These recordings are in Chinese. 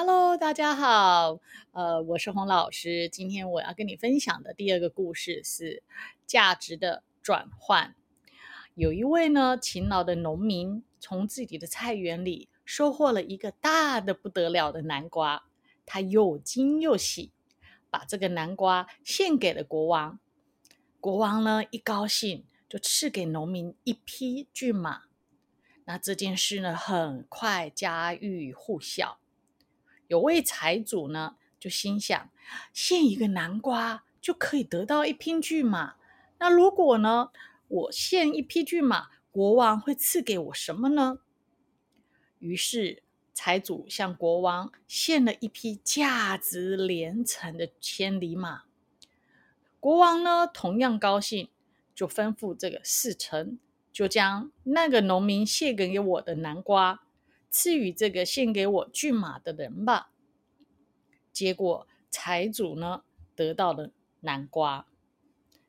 Hello，大家好，呃，我是洪老师。今天我要跟你分享的第二个故事是价值的转换。有一位呢勤劳的农民，从自己的菜园里收获了一个大的不得了的南瓜，他又惊又喜，把这个南瓜献给了国王。国王呢一高兴，就赐给农民一匹骏马。那这件事呢，很快家喻户晓。有位财主呢，就心想，献一个南瓜就可以得到一匹骏马。那如果呢，我献一匹骏马，国王会赐给我什么呢？于是财主向国王献了一匹价值连城的千里马。国王呢，同样高兴，就吩咐这个侍臣，就将那个农民献给我的南瓜。赐予这个献给我骏马的人吧。结果财主呢得到了南瓜。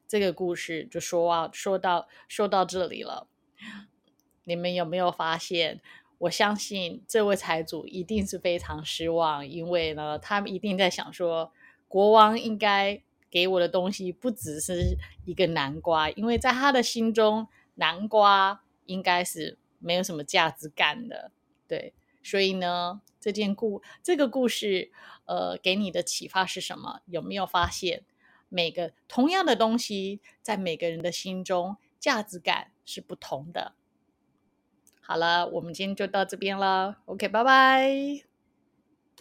这个故事就说啊，说到说到这里了。你们有没有发现？我相信这位财主一定是非常失望，因为呢，他一定在想说，国王应该给我的东西不只是一个南瓜，因为在他的心中，南瓜应该是没有什么价值感的。对，所以呢，这件故这个故事，呃，给你的启发是什么？有没有发现，每个同样的东西，在每个人的心中，价值感是不同的？好了，我们今天就到这边了。OK，拜拜。